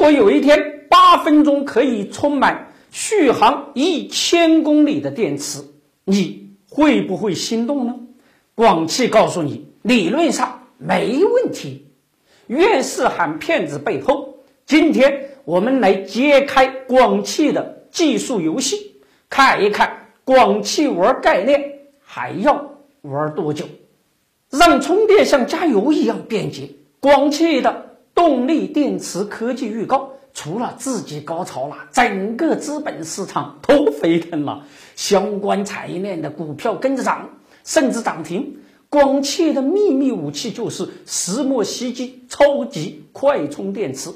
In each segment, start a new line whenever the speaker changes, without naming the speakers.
如果有一天八分钟可以充满续航一千公里的电池，你会不会心动呢？广汽告诉你，理论上没问题。越是喊骗子背后，今天我们来揭开广汽的技术游戏，看一看广汽玩概念还要玩多久，让充电像加油一样便捷。广汽的动力电池科技预告，除了自己高潮了，整个资本市场都沸腾了，相关产业链的股票跟着涨，甚至涨停。广汽的秘密武器就是石墨烯基超级快充电池。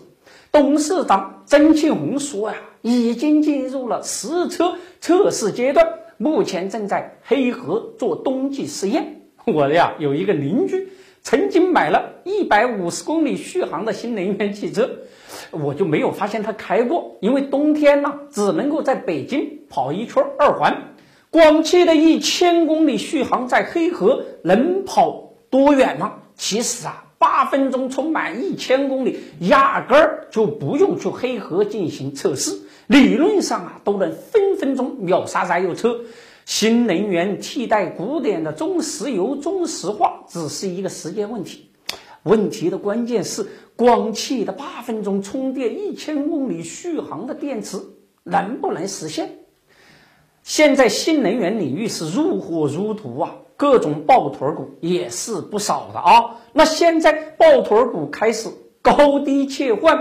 董事长曾庆红说呀，已经进入了实车测试阶段，目前正在黑河做冬季试验。我呀有一个邻居，曾经买了一百五十公里续航的新能源汽车，我就没有发现它开过，因为冬天呢只能够在北京跑一圈二环。广汽的一千公里续航在黑河能跑多远呢？其实啊，八分钟充满一千公里，压根儿就不用去黑河进行测试，理论上啊都能分分钟秒杀燃油车。新能源替代古典的中石油中石化只是一个时间问题。问题的关键是，广汽的八分钟充电一千公里续航的电池能不能实现？现在新能源领域是如火如荼啊，各种抱团股也是不少的啊。那现在抱团股开始高低切换，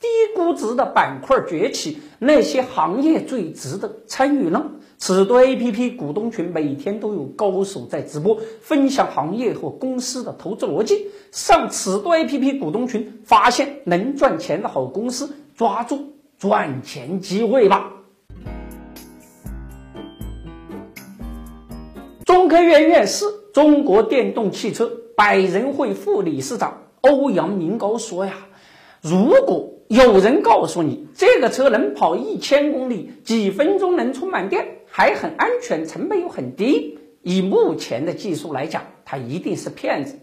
低估值的板块崛起，那些行业最值得参与呢？此多 A P P 股东群每天都有高手在直播，分享行业和公司的投资逻辑。上此多 A P P 股东群，发现能赚钱的好公司，抓住赚钱机会吧。中科院院士、中国电动汽车百人会副理事长欧阳明高说：“呀，如果有人告诉你这个车能跑一千公里，几分钟能充满电，还很安全，成本又很低，以目前的技术来讲，他一定是骗子。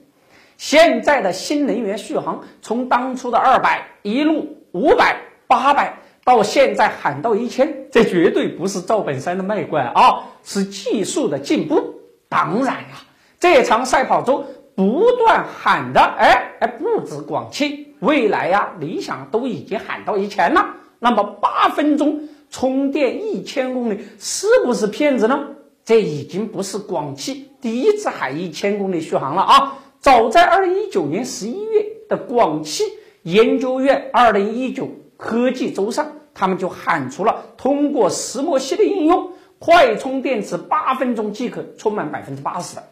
现在的新能源续航，从当初的二百一路五百八百，到现在喊到一千，这绝对不是赵本山的卖乖啊，是技术的进步。”当然了，这场赛跑中不断喊的，哎哎，不止广汽，未来呀，理想都已经喊到一千了。那么八分钟充电一千公里，是不是骗子呢？这已经不是广汽第一次喊一千公里续航了啊！早在二零一九年十一月的广汽研究院二零一九科技周上，他们就喊出了通过石墨烯的应用。快充电池八分钟即可充满百分之八十的。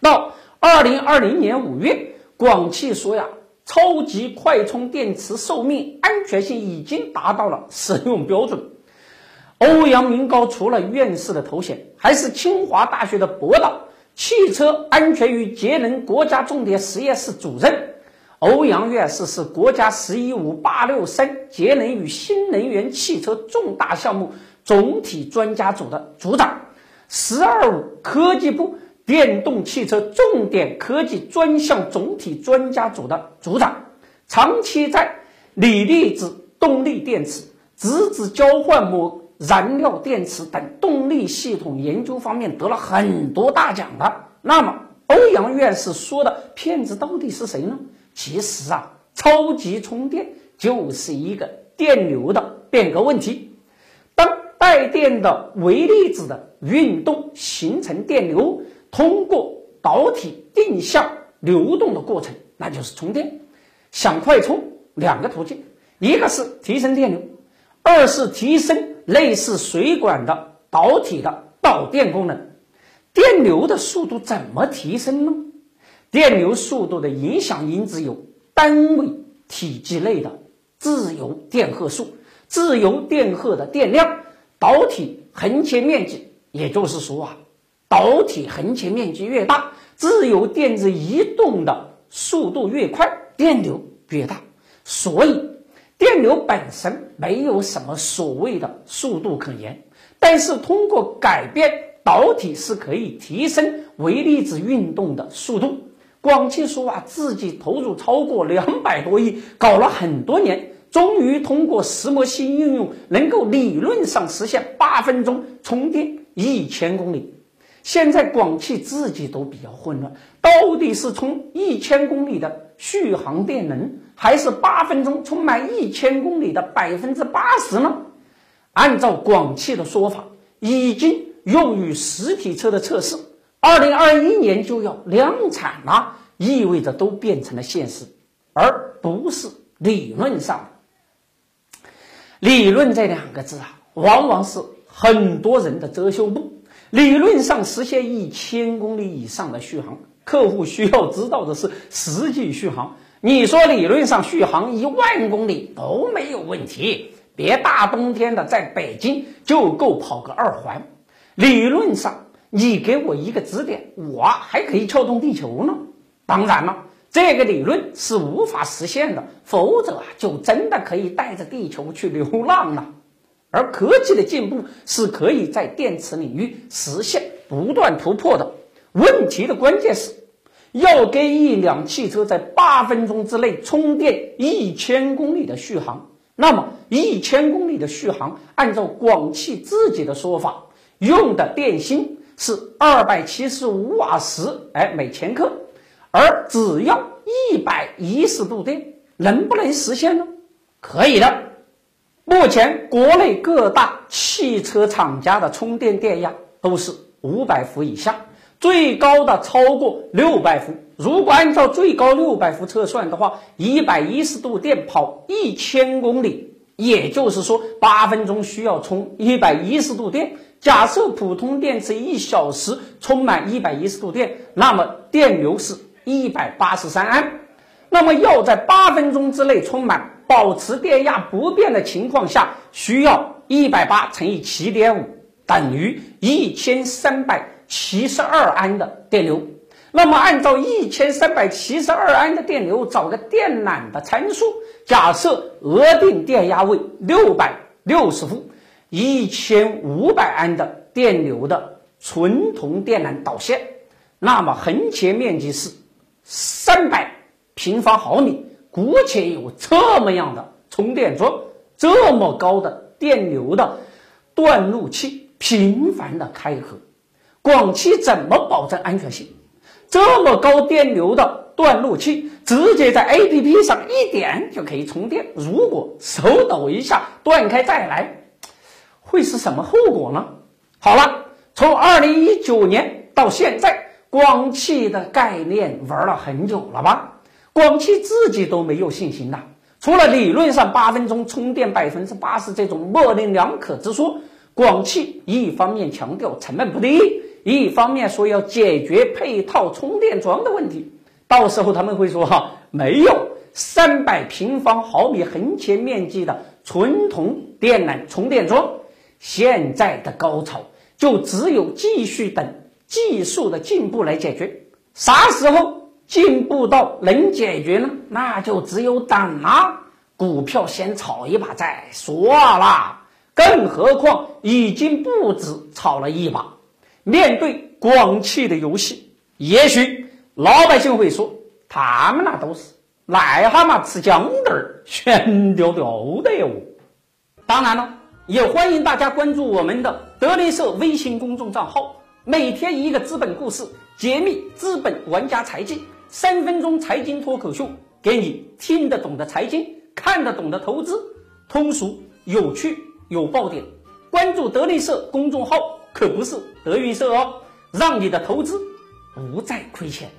到二零二零年五月，广汽说呀，超级快充电池寿命安全性已经达到了使用标准。欧阳明高除了院士的头衔，还是清华大学的博导，汽车安全与节能国家重点实验室主任。欧阳院士是国家“十一五”“八六三”节能与新能源汽车重大项目。总体专家组的组长，“十二五”科技部电动汽车重点科技专项总体专家组的组长，长期在锂离子动力电池、质子交换膜燃料电池等动力系统研究方面得了很多大奖的。那么，欧阳院士说的骗子到底是谁呢？其实啊，超级充电就是一个电流的变革问题。当带电的微粒子的运动形成电流，通过导体定向流动的过程，那就是充电。想快充，两个途径，一个是提升电流，二是提升类似水管的导体的导电功能。电流的速度怎么提升呢？电流速度的影响因子有单位体积内的自由电荷数，自由电荷的电量。导体横切面积，也就是说啊，导体横切面积越大，自由电子移动的速度越快，电流越大。所以，电流本身没有什么所谓的速度可言。但是，通过改变导体是可以提升微粒子运动的速度。广汽说啊，自己投入超过两百多亿，搞了很多年，终于通过石墨烯应用，能够理论上实现八分钟充电一千公里。现在广汽自己都比较混乱，到底是充一千公里的续航电能，还是八分钟充满一千公里的百分之八十呢？按照广汽的说法，已经用于实体车的测试，二零二一年就要量产了，意味着都变成了现实，而不是理论上的。理论这两个字啊，往往是很多人的遮羞布。理论上实现一千公里以上的续航，客户需要知道的是实际续航。你说理论上续航一万公里都没有问题，别大冬天的在北京就够跑个二环。理论上你给我一个指点，我还可以撬动地球呢。当然了，这个理论是无法实现的，否则就真的可以带着地球去流浪了。而科技的进步是可以在电池领域实现不断突破的。问题的关键是，要给一辆汽车在八分钟之内充电一千公里的续航，那么一千公里的续航，按照广汽自己的说法，用的电芯是二百七十五瓦时，哎，每千克，而只要一百一十度电，能不能实现呢？可以的。目前，国内各大汽车厂家的充电电压都是五百伏以下，最高的超过六百伏。如果按照最高六百伏测算的话，一百一十度电跑一千公里，也就是说八分钟需要充一百一十度电。假设普通电池一小时充满一百一十度电，那么电流是一百八十三安。那么要在八分钟之内充满。保持电压不变的情况下，需要一百八乘以七点五等于一千三百七十二安的电流。那么按照一千三百七十二安的电流找个电缆的参数，假设额定电压为六百六十伏，一千五百安的电流的纯铜电缆导线，那么横切面积是三百平方毫米。姑且有这么样的充电桩，这么高的电流的断路器频繁的开合，广汽怎么保证安全性？这么高电流的断路器，直接在 APP 上一点就可以充电。如果手抖一下断开再来，会是什么后果呢？好了，从二零一九年到现在，广汽的概念玩了很久了吧？广汽自己都没有信心呐，除了理论上八分钟充电百分之八十这种模棱两可之说，广汽一方面强调成本不低，一方面说要解决配套充电桩的问题。到时候他们会说哈，没有三百平方毫米横切面积的纯铜电缆充电桩，现在的高潮就只有继续等技术的进步来解决。啥时候？进步到能解决呢，那就只有等了。股票先炒一把再说啦。更何况已经不止炒了一把。面对广汽的游戏，也许老百姓会说，他们那都是癞蛤蟆吃姜豆儿，悬吊吊的哟。当然了，也欢迎大家关注我们的德林社微信公众账号，每天一个资本故事，揭秘资本玩家财技。三分钟财经脱口秀，给你听得懂的财经，看得懂的投资，通俗有趣有爆点。关注德云社公众号，可不是德云社哦，让你的投资不再亏钱。